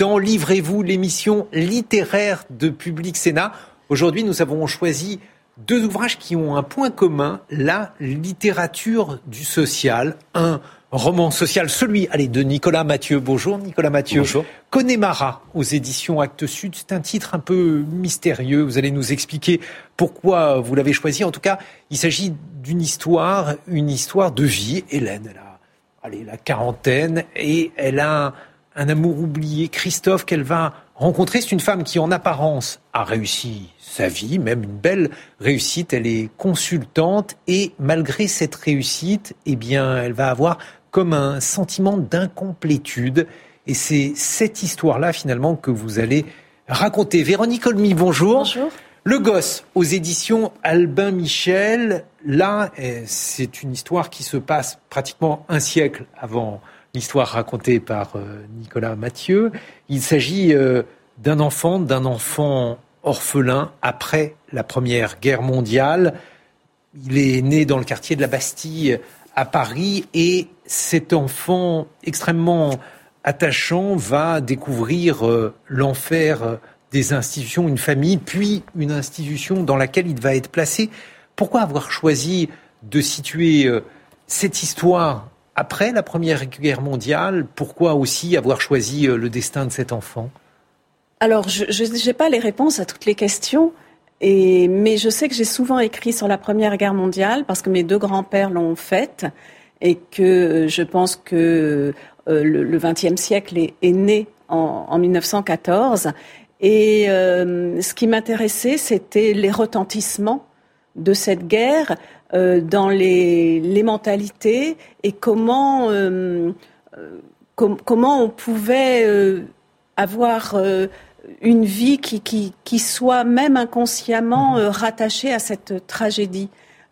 Dans Livrez-vous, l'émission littéraire de Public Sénat. Aujourd'hui, nous avons choisi deux ouvrages qui ont un point commun, la littérature du social. Un roman social, celui allez, de Nicolas Mathieu. Bonjour Nicolas Mathieu. Bonjour. Connemara aux éditions Actes Sud. C'est un titre un peu mystérieux. Vous allez nous expliquer pourquoi vous l'avez choisi. En tout cas, il s'agit d'une histoire, une histoire de vie. Hélène, elle a allez, la quarantaine et elle a un amour oublié, Christophe, qu'elle va rencontrer. C'est une femme qui, en apparence, a réussi sa vie, même une belle réussite. Elle est consultante et malgré cette réussite, eh bien, elle va avoir comme un sentiment d'incomplétude. Et c'est cette histoire-là, finalement, que vous allez raconter. Véronique Olmy, bonjour. Bonjour. Le gosse aux éditions Albin Michel. Là, eh, c'est une histoire qui se passe pratiquement un siècle avant l'histoire racontée par euh, Nicolas Mathieu. Il s'agit euh, d'un enfant, d'un enfant orphelin après la Première Guerre mondiale. Il est né dans le quartier de la Bastille à Paris et cet enfant extrêmement attachant va découvrir euh, l'enfer des institutions, une famille, puis une institution dans laquelle il va être placé. Pourquoi avoir choisi de situer cette histoire après la Première Guerre mondiale, pourquoi aussi avoir choisi euh, le destin de cet enfant? Alors, je n'ai pas les réponses à toutes les questions. Mais je sais que j'ai souvent écrit sur la Première Guerre mondiale parce que mes deux grands-pères l'ont faite et que euh, je pense que euh, le XXe siècle est, né en, 1914. Et ce qui m'intéressait, c'était les retentissements de cette guerre euh, dans les, mentalités et comment, euh, euh, comment on pouvait avoir une vie qui, qui, soit même inconsciemment mhm. rattachée à cette tragédie.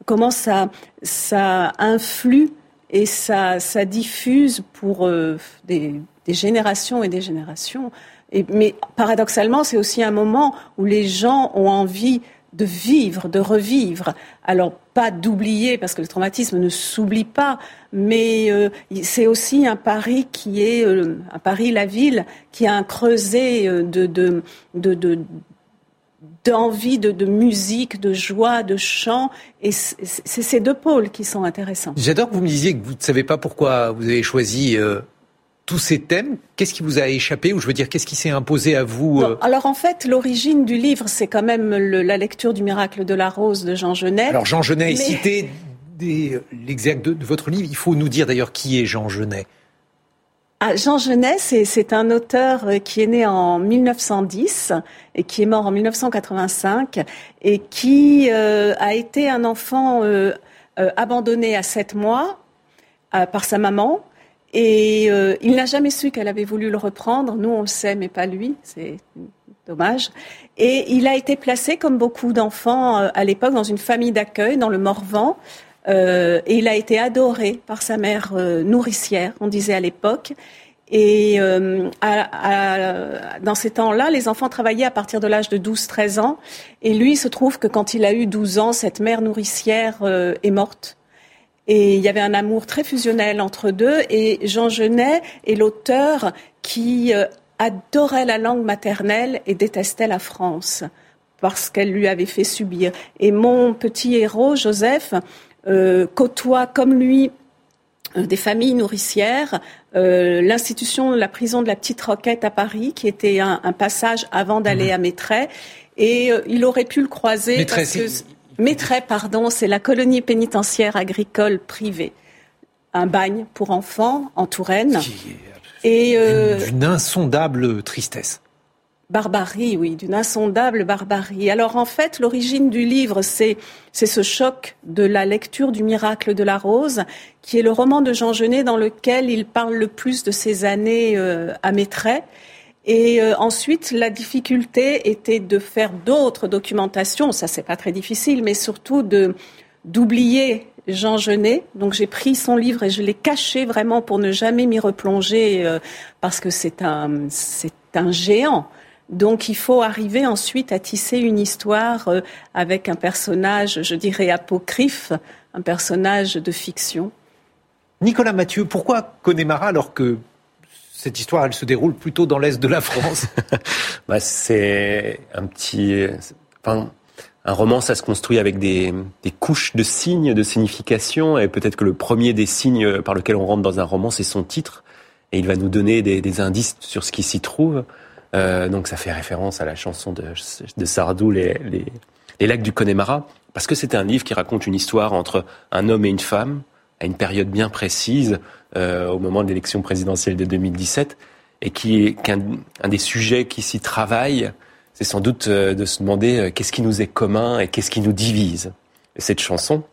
Comment ça, ça influe et ça, ça diffuse pour des, des, générations et des générations. Et, mais paradoxalement, c'est aussi un moment où les gens ont envie de vivre, de revivre. Alors, pas d'oublier, parce que le traumatisme ne s'oublie pas, mais euh, c'est aussi un Paris qui est, euh, un Paris, la ville, qui a un creuset euh, de, de, de, d'envie de, de, musique, de joie, de chant. Et c'est ces deux pôles qui sont intéressants. J'adore que vous me disiez que vous ne savez pas pourquoi vous avez choisi tous ces thèmes, qu'est-ce qui vous a échappé ou je veux dire qu'est-ce qui s'est imposé à vous euh Alors en fait, l'origine du livre, c'est quand même la lecture du miracle de la rose de Jean Genet. Alors Jean Genet est cité l'exact de, votre livre. Il faut nous dire d'ailleurs qui est Jean Genet. Ah, Jean Genet, c'est un auteur euh, qui est né en 1910 et qui est mort en 1985 et qui euh, a été un enfant abandonné à sept mois par sa maman et euh, il n'a jamais su qu'elle avait voulu le reprendre. Nous, on le sait, mais pas lui. C'est dommage. Et il a été placé, comme beaucoup d'enfants euh, à l'époque, dans une famille d'accueil dans le Morvan. Euh, et il a été adoré par sa mère nourricière, on disait à l'époque. Et à, dans ces temps-là, les enfants travaillaient à partir de l'âge de 12-13 ans. Et lui, il se trouve que quand il a eu 12 ans, cette mère nourricière est morte. Et il y avait un amour très fusionnel entre deux. Et Jean Genet est l'auteur qui euh, adorait la langue maternelle et détestait la France parce qu'elle lui avait fait subir. Et mon petit héros, Joseph, euh, côtoie comme lui euh, des familles nourricières, l'institution, la prison de la Petite Roquette à Paris, qui était un, passage avant d'aller mmh. à Maitret. Et il aurait pu le croiser. parce que Maitret, pardon, c'est la colonie pénitentiaire agricole privée. Un bagne pour enfants en Touraine. Et euh, d'une insondable tristesse. Barbarie, oui, d'une insondable barbarie. Alors en fait, l'origine du livre, c'est ce choc de la lecture du miracle de la rose, qui est le roman de Jean Genet dans lequel il parle le plus de ses années euh, à Maitret. Et euh, ensuite, la difficulté était de faire d'autres documentations. Ça, c'est pas très difficile, mais surtout de d'oublier Jean Genet. Donc j'ai pris son livre et je l'ai caché vraiment pour ne jamais m'y replonger euh, parce que c'est un c'est un géant. Donc il faut arriver ensuite à tisser une histoire euh, avec un personnage, je dirais apocryphe, un personnage de fiction. Nicolas Mathieu, pourquoi Connemara alors que cette histoire, elle se déroule plutôt dans l'est de la France bah, C'est un petit... Enfin, un roman, ça se construit avec des, couches de signes, de signification, et peut-être que le premier des signes par lequel on rentre dans un roman, c'est son titre, et il va nous donner des, indices sur ce qui s'y trouve. Euh, donc ça fait référence à la chanson de, Sardou, les, les lacs du Connemara, parce que c'est un livre qui raconte une histoire entre un homme et une femme, à une période bien précise, euh, au moment de l'élection présidentielle de 2017, et qui est qu'un un des sujets qui s'y travaille, c'est sans doute euh, de se demander euh, qu'est-ce qui nous est commun et qu'est-ce qui nous divise. Et cette chanson,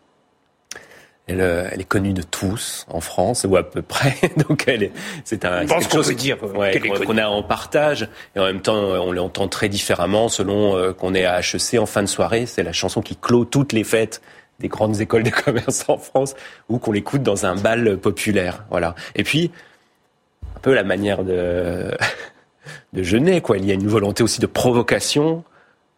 elle, euh, elle, est connue de tous en France ou à peu près. Donc elle est, c'est un quelque chose dire ouais, qu'on a en partage et en même temps on l'entend très différemment selon qu'on est à HEC en fin de soirée. C'est la chanson qui clôt toutes les fêtes des grandes écoles de commerce en France ou qu'on l'écoute dans un bal populaire. Voilà. Et puis, un peu la manière de, de Genet, quoi. Il y a une volonté aussi de provocation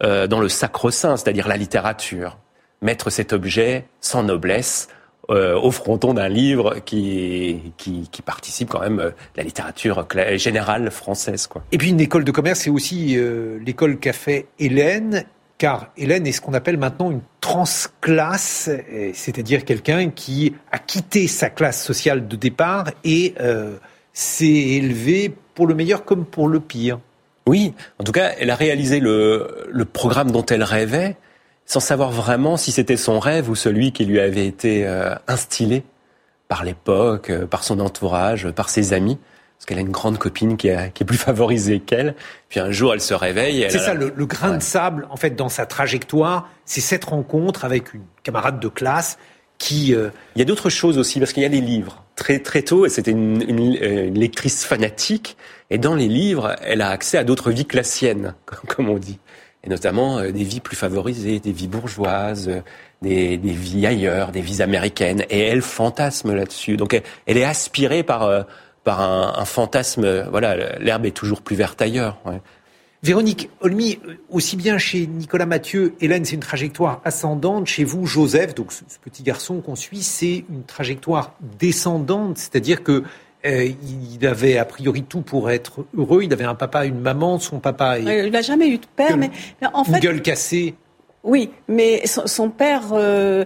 euh, dans le sacro-saint, c'est-à-dire la littérature. Mettre cet objet sans noblesse euh, au fronton d'un livre qui, qui, participe quand même euh, la littérature générale française. Quoi. Et puis une école de commerce, c'est aussi euh, l'école qu'a fait Hélène car Hélène est ce qu'on appelle maintenant une transclasse, c'est-à-dire quelqu'un qui a quitté sa classe sociale de départ et euh, s'est élevé pour le meilleur comme pour le pire. Oui, en tout cas, elle a réalisé le, programme dont elle rêvait sans savoir vraiment si c'était son rêve ou celui qui lui avait été euh, instillé par l'époque, euh, par son entourage, par ses amis parce qu'elle a une grande copine qui, est plus favorisée qu'elle. Puis un jour, elle se réveille. C'est ça, le, grain de sable, en fait, dans sa trajectoire, c'est cette rencontre avec une camarade de classe qui... Euh, Il y a d'autres choses aussi, parce qu'il y a des livres. Très, très tôt, c'était une, une, lectrice fanatique. Et dans les livres, elle a accès à d'autres vies sienne, comme on dit. Et notamment euh, des vies plus favorisées, des vies bourgeoises, euh, des, des, vies ailleurs, des vies américaines. Et elle fantasme là-dessus. Donc elle, elle, est aspirée par par un, fantasme. Voilà, l'herbe est toujours plus verte ailleurs. Véronique Olmy, aussi bien chez Nicolas Mathieu, Hélène, c'est une trajectoire ascendante. Chez vous, Joseph, donc ce, petit garçon qu'on suit, c'est une trajectoire descendante, c'est-à-dire que euh, il avait a priori tout pour être heureux. Il avait un papa, une maman. Son papa. il n'a jamais eu de père, mais, en fait. Une gueule cassée. Oui, mais son, père euh,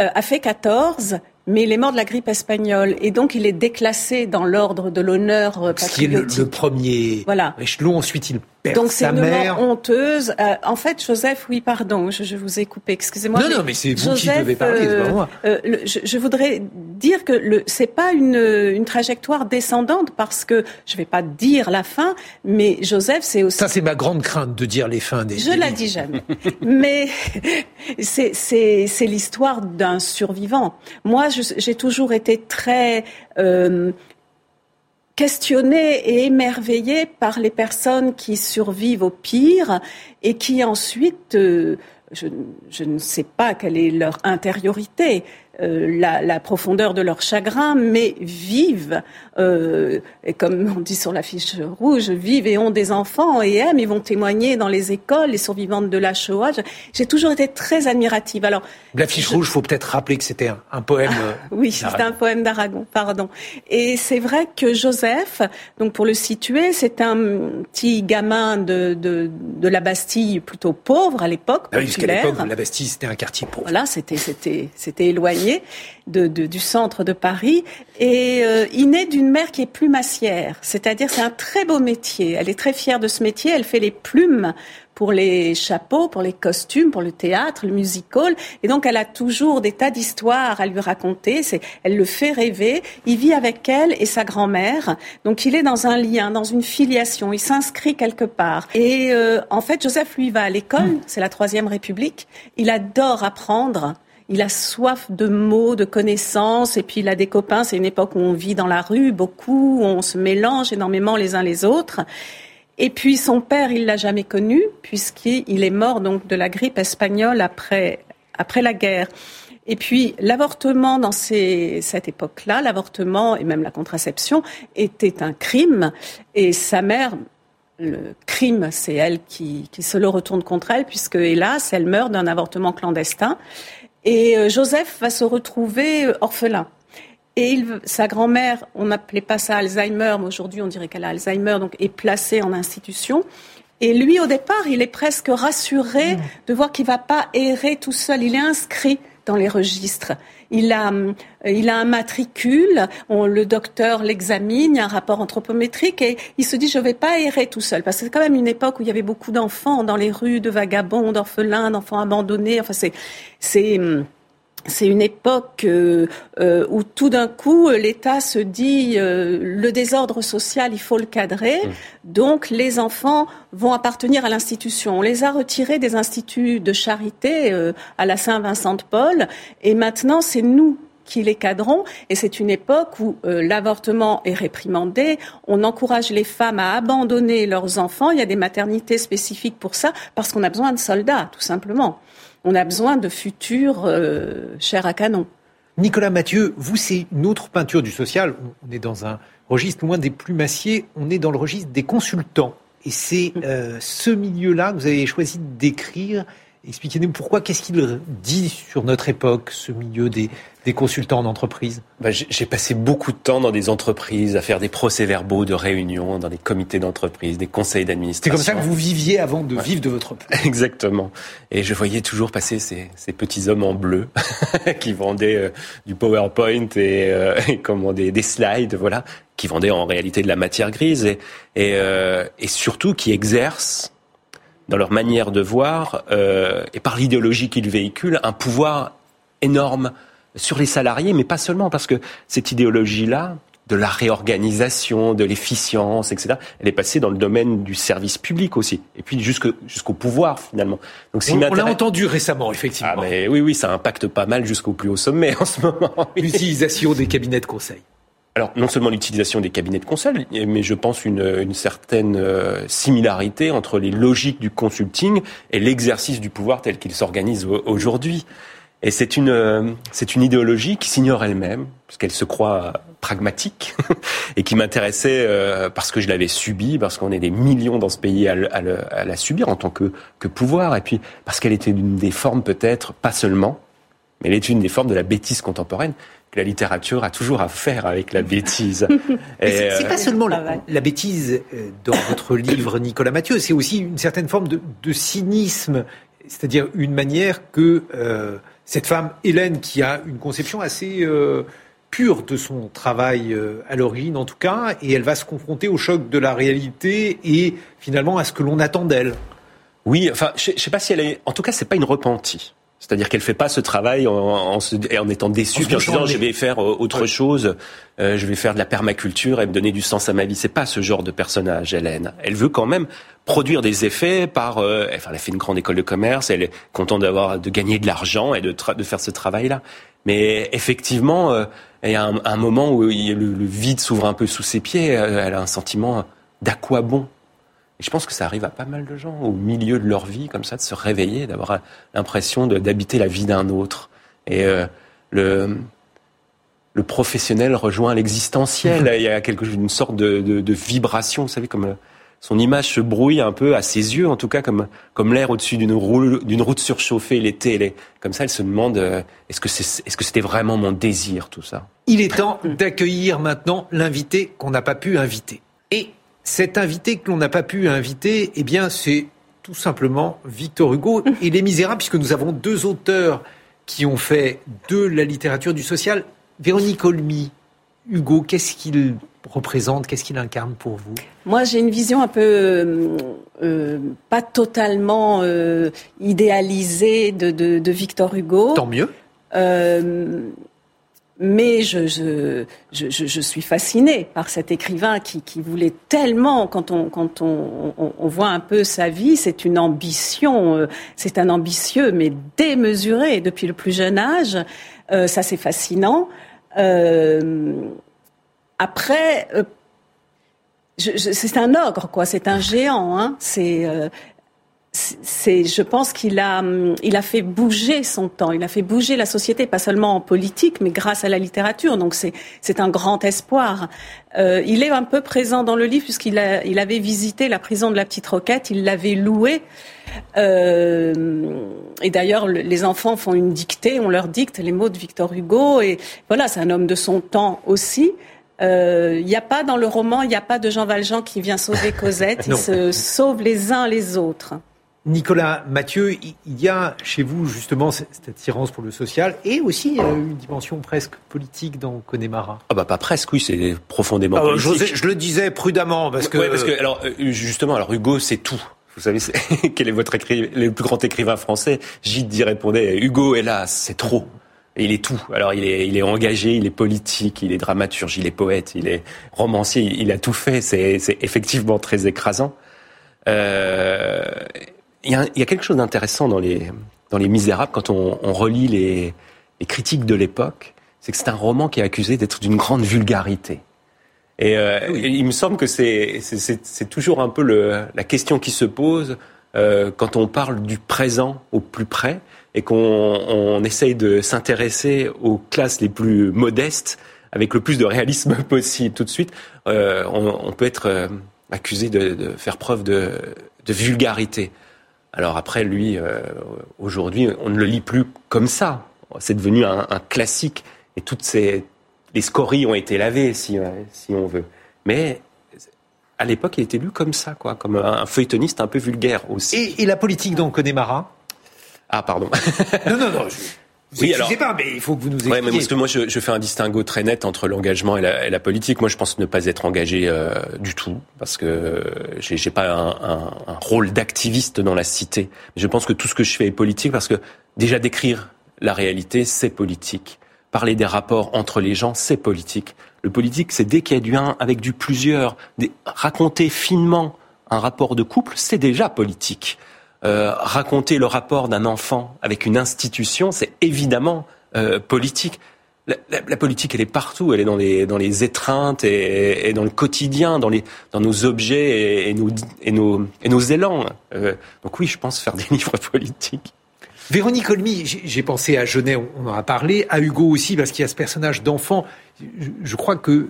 euh, a fait 14 mais il est mort de la grippe espagnole et donc il est déclassé dans l'ordre de l'honneur patriotique. Ce qui est le, premier voilà. échelon. Ensuite, il donc mère. C'est une mort honteuse. Euh, en fait, Joseph, oui, pardon, je, je vous ai coupé. Excusez-moi. Non, non, mais c'est vous qui devez parler, c'est pas moi. Euh, euh je, je, voudrais dire que le c'est pas une, une trajectoire descendante parce que je vais pas dire la fin, mais Joseph, c'est aussi. Ça, c'est ma grande crainte de dire les fins des. Je la dis jamais. mais c'est c'est c'est l'histoire d'un survivant. Moi, j'ai toujours été très euh, questionnée et émerveillée par les personnes qui survivent au pire et qui ensuite, euh, je, ne sais pas quelle est leur intériorité, euh, la, la, profondeur de leur chagrin, mais vivent, euh, et comme on dit sur la fiche rouge, vivent et ont des enfants et aiment, ils vont témoigner dans les écoles, les survivantes de la Shoah. J'ai toujours été très admirative. Alors, la fiche rouge, faut peut-être rappeler que c'était un, poème. Euh, oui, c'était un poème d'Aragon, pardon. Et c'est vrai que Joseph, donc pour le situer, c'est un petit gamin de, de, de, la Bastille plutôt pauvre à l'époque. Ah oui, parce qu'à l'époque, la Bastille, c'était un quartier pauvre. Voilà, c'était, c'était, éloigné de, du centre de Paris. Et euh, il naît d'une mère qui est plumassière, c'est-à-dire c'est un très beau métier. Elle est très fière de ce métier. Elle fait les plumes pour les chapeaux, pour les costumes, pour le théâtre, le musical. Et donc, elle a toujours des tas d'histoires à lui raconter. C'est, elle le fait rêver. Il vit avec elle et sa grand-mère. Donc, il est dans un lien, dans une filiation. Il s'inscrit quelque part. Et euh, en fait, Joseph, lui, va à l'école. C'est la Troisième République. Il adore apprendre il a soif de mots, de connaissances, et puis il a des copains. C'est une époque où on vit dans la rue beaucoup, où on se mélange énormément les uns les autres. Et puis son père, il l'a jamais connu puisqu'il est mort donc de la grippe espagnole après après la guerre. Et puis l'avortement dans ces, cette époque-là, l'avortement et même la contraception était un crime. Et sa mère, le crime, c'est elle qui, qui se le retourne contre elle, puisque hélas, elle meurt d'un avortement clandestin. Et euh, Joseph va se retrouver euh, orphelin. Et il, sa grand-mère, on n'appelait pas ça Alzheimer, mais aujourd'hui on dirait qu'elle a Alzheimer, donc est placée en institution. Et lui, au départ, il est presque rassuré mmh. de voir qu'il va pas errer tout seul. Il est inscrit dans les registres. Il a, euh, il a un matricule, on, le docteur l'examine, il y a un rapport anthropométrique et il se dit je ne vais pas errer tout seul parce que c'est quand même une époque où il y avait beaucoup d'enfants dans les rues, de vagabonds, d'orphelins, d'enfants abandonnés. Enfin c'est c'est une époque euh, euh, où tout d'un coup l'État se dit euh, le désordre social, il faut le cadrer. Mmh. Donc les enfants vont appartenir à l'institution. On les a retirés des instituts de charité à la Saint-Vincent-de-Paul et maintenant c'est nous qui les cadrons. Et c'est une époque où l'avortement est réprimandé. On encourage les femmes à abandonner leurs enfants. Il y a des maternités spécifiques pour ça parce qu'on a besoin de soldats, tout simplement on a besoin de futurs euh, chers à canon. Nicolas Mathieu, vous, c'est une autre peinture du social. On est dans un registre loin des plumassiers, on est dans le registre des consultants. Et c'est euh, ce milieu-là que vous avez choisi de décrire Expliquez-nous pourquoi, qu'est-ce qu'il dit sur notre époque, ce milieu des, des consultants en entreprise? Bah, J'ai passé beaucoup de temps dans des entreprises à faire des procès-verbaux de réunions, dans des comités d'entreprise, des conseils d'administration. C'est comme ça que vous viviez avant de vivre de votre Exactement. Et je voyais toujours passer ces, ces petits hommes en bleu qui vendaient euh, du PowerPoint et, euh, et comment, des, des, slides, voilà, qui vendaient en réalité de la matière grise et, et, euh, et surtout qui exercent dans leur manière de voir euh, et par l'idéologie qu'ils véhiculent, un pouvoir énorme sur les salariés, mais pas seulement, parce que cette idéologie-là, de la réorganisation, de l'efficience, etc. Elle est passée dans le domaine du service public aussi, et puis jusqu'au pouvoir finalement. Donc, on, on l'a entendu récemment, effectivement. Ah, mais oui, oui, ça impacte pas mal jusqu'au plus haut sommet en ce moment. L'utilisation des cabinets de conseil alors non seulement l'utilisation des cabinets de conseil, mais je pense une, une certaine euh, similarité entre les logiques du consulting et l'exercice du pouvoir tel qu'il s'organise aujourd'hui. Et c'est une, euh, c'est une idéologie qui s'ignore elle-même, puisqu'elle se croit pragmatique, et qui m'intéressait euh, parce que je l'avais subie, parce qu'on est des millions dans ce pays à, à, à, la subir en tant que, que pouvoir, et puis parce qu'elle était une des formes peut-être, pas seulement, mais elle est une des formes de la bêtise contemporaine la littérature a toujours à faire avec la bêtise. c'est pas euh, seulement la, la, bêtise euh, dans votre livre, Nicolas Mathieu, c'est aussi une certaine forme de, de cynisme, c'est-à-dire une manière que euh, cette femme, Hélène, qui a une conception assez euh, pure de son travail euh, à l'origine, en tout cas, et elle va se confronter au choc de la réalité et finalement à ce que l'on attend d'elle. Oui, enfin, je, je sais pas si elle est. En tout cas, c'est pas une repentie. C'est-à-dire qu'elle fait pas ce travail en, en, en étant déçue, en, en disant je vais faire euh, autre chose, euh, je vais faire de la permaculture et me donner du sens à ma vie. C'est pas ce genre de personnage, Hélène. Elle veut quand même produire des effets par. Euh, enfin, elle a fait une grande école de commerce, elle est contente d'avoir de gagner de l'argent et de, de faire ce travail-là. Mais effectivement, euh, il y a un, un moment où le, le vide s'ouvre un peu sous ses pieds. Elle a un sentiment d'à quoi bon et je pense que ça arrive à pas mal de gens au milieu de leur vie, comme ça, de se réveiller, d'avoir l'impression d'habiter la vie d'un autre. Et euh, le, le professionnel rejoint l'existentiel. Il y a quelque, une sorte de, de, de, vibration, vous savez, comme son image se brouille un peu à ses yeux, en tout cas, comme, comme l'air au-dessus d'une route surchauffée l'été. est comme ça, elle se demande euh, est-ce que c'est, est-ce que c'était vraiment mon désir, tout ça? Il est temps d'accueillir maintenant l'invité qu'on n'a pas pu inviter. Et cet invité que l'on n'a pas pu inviter, eh bien, c'est tout simplement Victor Hugo et Les Misérables, puisque nous avons deux auteurs qui ont fait de la littérature du social. Véronique Olmy, Hugo, qu'est-ce qu'il représente, qu'est-ce qu'il incarne pour vous? Moi, j'ai une vision un peu euh, euh, pas totalement euh, idéalisée de, de, de, Victor Hugo. Tant mieux. Mais je, je, je, je, suis fascinée par cet écrivain qui, qui voulait tellement, quand, on, quand on, on, on, voit un peu sa vie, c'est une ambition, euh, c'est un ambitieux, mais démesuré depuis le plus jeune âge. Euh, ça, c'est fascinant. Euh, après, euh, c'est un ogre, quoi. C'est un géant. Hein. C'est euh, c'est, je pense qu'il a, il a fait bouger son temps, il a fait bouger la société, pas seulement en politique, mais grâce à la littérature. Donc c'est, c'est un grand espoir. Euh, il est un peu présent dans le livre puisqu'il a, il avait visité la prison de la Petite Roquette, il l'avait loué. Euh, et d'ailleurs, les enfants font une dictée, on leur dicte les mots de Victor Hugo. Et voilà, c'est un homme de son temps aussi. Il euh, n'y a pas dans le roman, il n'y a pas de Jean Valjean qui vient sauver Cosette. Ils se sauvent les uns les autres. Nicolas Mathieu, il y a chez vous justement cette attirance pour le social et aussi une dimension presque politique dans Connemara. Ah bah pas presque, oui, c'est profondément ah, politique. Je, le disais prudemment parce que. parce que alors euh, justement, alors Hugo, c'est tout. Vous savez, quel est votre écrivain, le plus grand écrivain français? Gide d'y répondait Hugo, hélas, c'est trop. il est tout. Alors il est, il est engagé, il est politique, il est dramaturge, il est poète, il est romancier, il a tout fait. C'est effectivement très écrasant. Euh, il y, a, il y a quelque chose d'intéressant dans les, dans les Misérables quand on, on relit les, les critiques de l'époque, c'est que c'est un roman qui est accusé d'être d'une grande vulgarité. Et, euh, il me semble que c'est, toujours un peu le, la question qui se pose euh, quand on parle du présent au plus près et qu'on on essaye de s'intéresser aux classes les plus modestes avec le plus de réalisme possible tout de suite. Euh, on, on, peut être accusé de, de, faire preuve de, de vulgarité. Alors après, lui, euh, aujourd'hui, on ne le lit plus comme ça. C'est devenu un, classique. Et toutes ces, les scories ont été lavées, si, euh, si on veut. Mais à l'époque, il était lu comme ça, quoi, comme un, feuilletoniste un peu vulgaire aussi. Et, la politique dont Connemara Ah, pardon. non, non, non. Vous oui, alors, pas, mais il faut que vous nous expliquiez. Ouais, mais parce que moi, je, je, fais un distinguo très net entre l'engagement et la, et la, politique. Moi, je pense ne pas être engagé euh, du tout, parce que j'ai, j'ai pas un, un, un rôle d'activiste dans la cité. Je pense que tout ce que je fais est politique, parce que déjà décrire la réalité, c'est politique. Parler des rapports entre les gens, c'est politique. Le politique, c'est dès qu'il y a du un avec du plusieurs. Des, raconter finement un rapport de couple, c'est déjà politique. Euh, raconter le rapport d'un enfant avec une institution, c'est évidemment euh, politique. La, politique, elle est partout. Elle est dans les, dans les étreintes et, dans le quotidien, dans, les, dans nos objets et, et, nos, et, nos, et nos élans. Euh, donc oui, je pense faire des livres politiques. Véronique Olmy, j'ai pensé à Genet, on en a parlé, à Hugo aussi, parce qu'il y a ce personnage d'enfant. Je crois que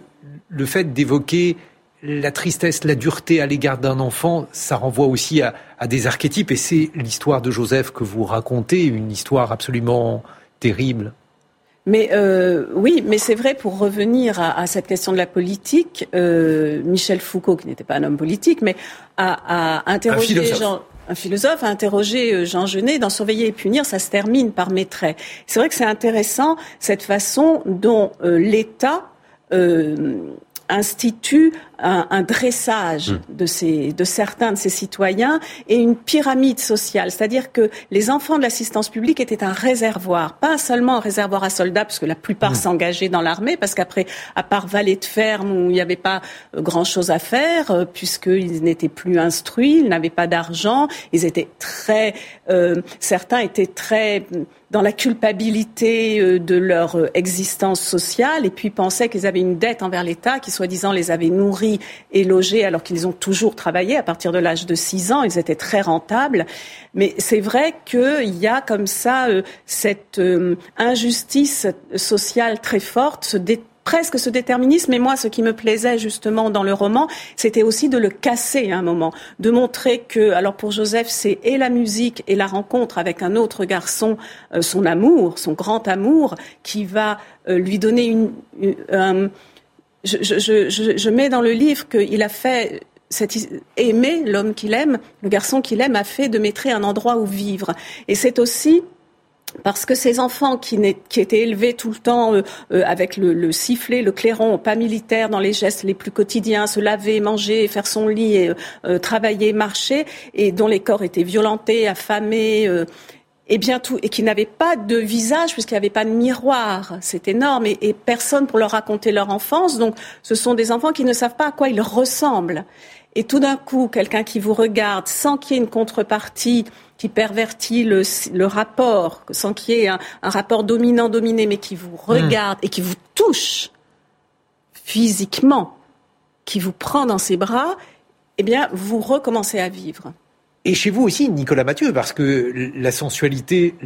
le fait d'évoquer la tristesse, la dureté à l'égard d'un enfant, ça renvoie aussi à, des archétypes. Et c'est l'histoire de Joseph que vous racontez, une histoire absolument terrible. Mais euh, oui, mais c'est vrai pour revenir à, cette question de la politique. Euh, Michel Foucault, qui n'était pas un homme politique, mais a, a interrogé Jean, un philosophe a interrogé euh, Jean Genet dans Surveiller et punir, ça se termine par mes traits. C'est vrai que c'est intéressant cette façon dont l'État institue un, un dressage mmh. de, ces, de certains de ses citoyens et une pyramide sociale. C'est-à-dire que les enfants de l'assistance publique étaient un réservoir, pas seulement un réservoir à soldats, parce que la plupart mmh. s'engageaient dans l'armée, parce qu'après, à part valet de ferme où il n'y avait pas euh, grand-chose à faire, euh, puisqu'ils n'étaient plus instruits, ils n'avaient pas d'argent, ils étaient très... Euh, certains étaient très dans la culpabilité de leur existence sociale et puis pensaient qu'ils avaient une dette envers l'État qui soi-disant les avait nourris et logés alors qu'ils ont toujours travaillé à partir de l'âge de 6 ans. Ils étaient très rentables. Mais c'est vrai qu'il y a comme ça euh, cette euh, injustice sociale très forte, presque ce déterminisme. Et moi, ce qui me plaisait justement dans le roman, c'était aussi de le casser à un moment, de montrer que, alors pour Joseph, c'est et la musique et la rencontre avec un autre garçon, euh, son amour, son grand amour, qui va lui donner une, une je, mets dans le livre qu'il a fait aimer l'homme qu'il aime, le garçon qu'il aime, a fait de Maîtrer un endroit où vivre. Et c'est aussi parce que ces enfants qui, étaient élevés tout le temps euh, euh, avec le, sifflet, le clairon, pas militaire, dans les gestes les plus quotidiens, se laver, manger, faire son lit, euh, travailler, marcher, et dont les corps étaient violentés, affamés, et bien tout, et qui n'avaient pas de visage puisqu'il n'y avait pas de miroir. C'est énorme et, personne pour leur raconter leur enfance. Donc, ce sont des enfants qui ne savent pas à quoi ils ressemblent. Et tout d'un coup, quelqu'un qui vous regarde sans qu'il y ait une contrepartie qui pervertit le, le rapport, sans qu'il y ait un, rapport dominant-dominé, mais qui vous regarde et qui vous touche physiquement, qui vous prend dans ses bras, eh bien, vous recommencez à vivre. Et chez vous aussi, Nicolas Mathieu, parce que la sensualité,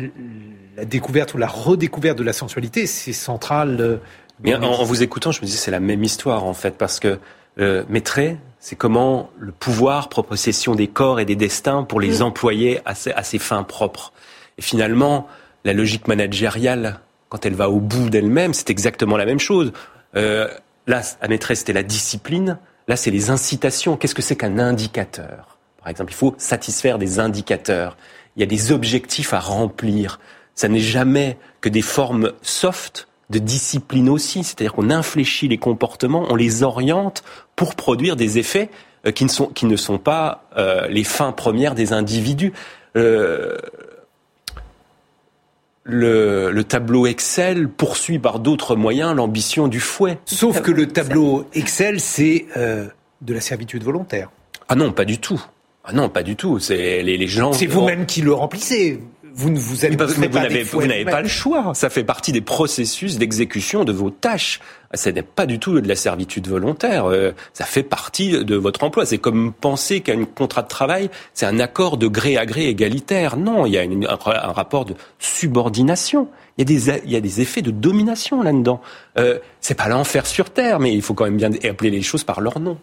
la découverte ou la redécouverte de la sensualité, c'est central. Euh, Bien, en, vous écoutant, je me dis c'est la même histoire en fait, parce que euh, Maîtré, c'est comment le pouvoir prend possession des corps et des destins pour les mm. employer à ses, à ses, fins propres. Et finalement, la logique managériale, quand elle va au bout d'elle-même, c'est exactement la même chose. Euh, là, à Maîtresse, c'était la discipline. Là, c'est les incitations. Qu'est-ce que c'est qu'un indicateur? Par exemple, il faut satisfaire des indicateurs. Il y a des objectifs à remplir. Ça n'est jamais que des formes soft de discipline aussi, c'est-à-dire qu'on infléchit les comportements, on les oriente pour produire des effets euh, qui ne sont, qui ne sont pas euh, les fins premières des individus. Euh, le, le, tableau Excel poursuit par d'autres moyens l'ambition du fouet. Sauf que le tableau Excel, c'est euh, de la servitude volontaire. Ah non, pas du tout. Ah non, pas du tout. C'est les, les gens. C'est vous-même qui le remplissez vous ne vous, avez, vous n'avez pas le choix. Ça fait partie des processus d'exécution de vos tâches. Ce n'est pas du tout de la servitude volontaire. Euh, ça fait partie de votre emploi. C'est comme penser qu'un contrat de travail, c'est un accord de gré à gré égalitaire. Non, il y a un, rapport de subordination. Il y a des, il y a des effets de domination là-dedans. Euh, c'est pas l'enfer sur terre, mais il faut quand même bien appeler les choses par leur nom.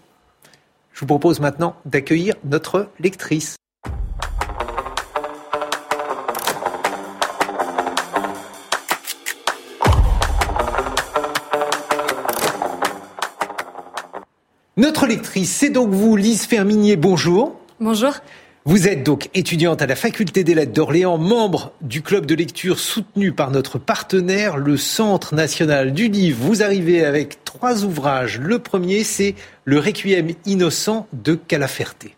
Je vous propose maintenant d'accueillir notre lectrice. Notre lectrice, c'est donc vous, Lise Ferminier. Bonjour. Bonjour. Vous êtes donc étudiante à la Faculté des Lettres d'Orléans, membre du club de lecture soutenu par notre partenaire, le Centre national du livre. Vous arrivez avec trois ouvrages. Le premier, c'est Le Requiem innocent de Calaferté.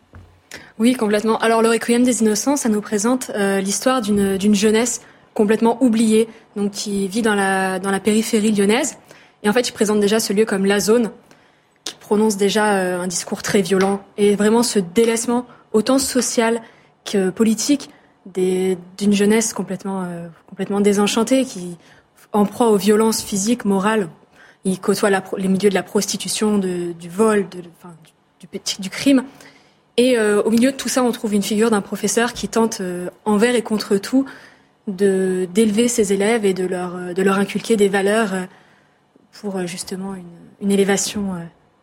Oui, complètement. Alors, Le Requiem des innocents, ça nous présente euh, l'histoire d'une jeunesse complètement oubliée, donc qui vit dans la, dans la périphérie lyonnaise. Et en fait, il présente déjà ce lieu comme la zone, qui prononce déjà euh, un discours très violent et vraiment ce délaissement autant social que politique d'une jeunesse complètement euh, complètement désenchantée qui en proie aux violences physiques, morales. Il côtoie les milieux de la prostitution, du vol, du, crime. Et euh, au milieu de tout ça, on trouve une figure d'un professeur qui tente envers et contre tout d'élever ses élèves et de leur inculquer des valeurs pour justement une, une élévation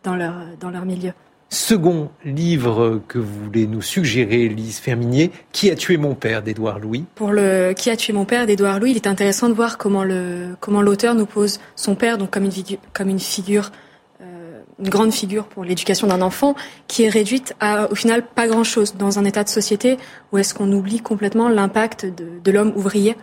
dans dans leur milieu. Second livre que vous voulez nous suggérer, Lise Ferminier, Qui a tué mon père d'Édouard Louis Pour le Qui a tué mon père d'Édouard Louis, il est intéressant de voir comment le comment l'auteur nous pose son père donc comme une figure, comme une figure euh, une grande figure pour l'éducation d'un enfant qui est réduite à au final pas grand chose dans un état de société où est-ce qu'on oublie complètement l'impact de, de l'homme ouvrier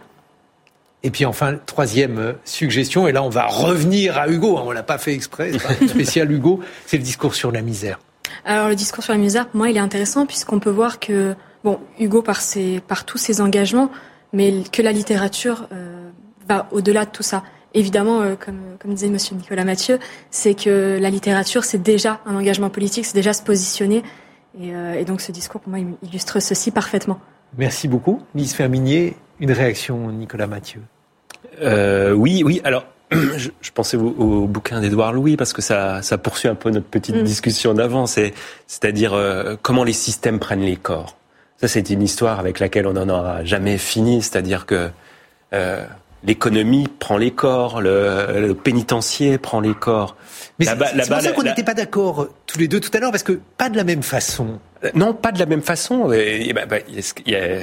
et puis enfin, troisième suggestion, et là on va revenir à Hugo, hein, on l'a pas fait exprès, c'est spécial Hugo, c'est le discours sur la misère. Alors le discours sur la misère, pour moi, il est intéressant puisqu'on peut voir que, bon, Hugo par, ses, par tous ses engagements, mais que la littérature euh, va au-delà de tout ça. Évidemment, euh, comme, comme disait Monsieur Nicolas Mathieu, c'est que la littérature, c'est déjà un engagement politique, c'est déjà se positionner. Et, et, donc ce discours, pour moi, illustre ceci parfaitement. Merci beaucoup. Lise Ferminier, une réaction, Nicolas Mathieu? Euh, oui, oui. Alors, je, je pensais au, bouquin d'Edouard Louis parce que ça, ça poursuit un peu notre petite mm. discussion d'avant. C'est-à-dire euh, comment les systèmes prennent les corps. Ça, c'est une histoire avec laquelle on n'en aura jamais fini. C'est-à-dire que euh, l'économie prend les corps, le, le, pénitencier prend les corps. Mais c'est pour ça qu'on n'était pas d'accord euh, tous les deux tout à l'heure parce que pas de la même façon. Non, pas de la même façon. Et, bah, bah, il y a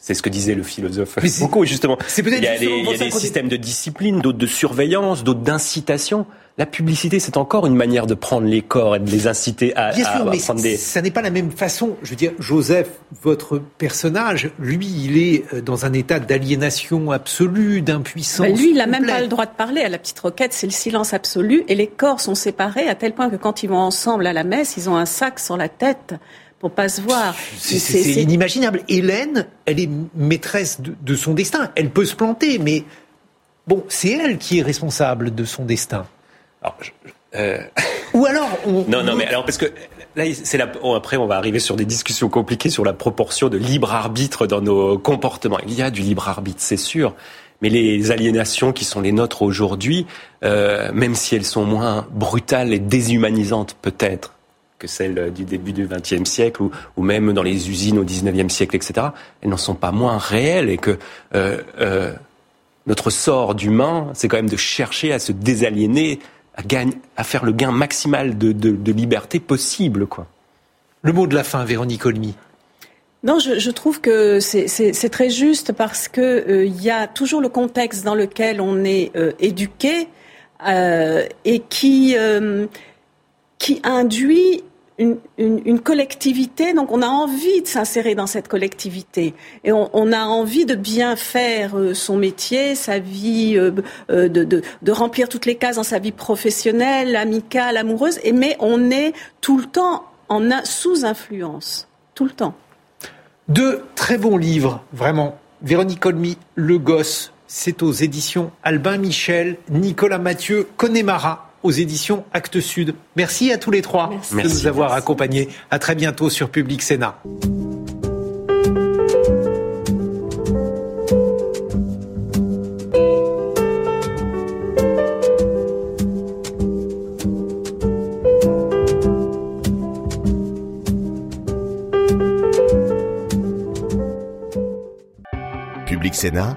c'est ce que disait le philosophe beaucoup justement. il y a, des systèmes de discipline, d'autres de surveillance, d'autres d'incitation. La publicité, c'est encore une manière de prendre les corps et de les inciter à, Bien sûr, mais Ça n'est pas la même façon. Je veux dire, Joseph, votre personnage, lui, il est euh, dans un état d'aliénation absolue, d'impuissance. Bah, lui, il n'a même pas le droit de parler. À la petite roquette, c'est le silence absolu. Et les corps sont séparés à tel point que quand ils vont ensemble à la messe, ils ont un sac sur la tête pour pas se voir. C'est inimaginable. Hélène, elle est maîtresse de, son destin. Elle peut se planter, mais bon, c'est elle qui est responsable de son destin. Euh, Ou alors, on... non, non, mais alors parce que là, c'est la... après, on va arriver sur des discussions compliquées sur la proportion de libre arbitre dans nos comportements. Il y a du libre arbitre, c'est sûr, mais les aliénations qui sont les nôtres aujourd'hui, euh, même si elles sont moins brutales et déshumanisantes peut-être que celles du début du XXe siècle ou, ou, même dans les usines au XIXe siècle, etc., elles n'en sont pas moins réelles et que euh, euh, notre sort d'humain, c'est quand même de chercher à se désaliéner, à, gagne, à faire le gain maximal de, de, de liberté possible. Quoi. Le mot de la fin, Véronique Olmy. Non, je, je trouve que c'est très juste parce que euh, il y a toujours le contexte dans lequel on est euh, éduqué euh, et qui euh, qui induit une, collectivité. Donc, on a envie de s'insérer dans cette collectivité et on, a envie de bien faire son métier, sa vie, de, de, de, remplir toutes les cases dans sa vie professionnelle, amicale, amoureuse. Et mais on est tout le temps sous influence, tout le temps. Deux très bons livres, vraiment. Véronique Olmy, Le Gosse, c'est aux éditions Albin Michel, Nicolas Mathieu, Connemara, aux éditions Actes Sud. Merci à tous les trois merci. de nous avoir merci. accompagnés. À très bientôt sur Public Sénat. Public Sénat,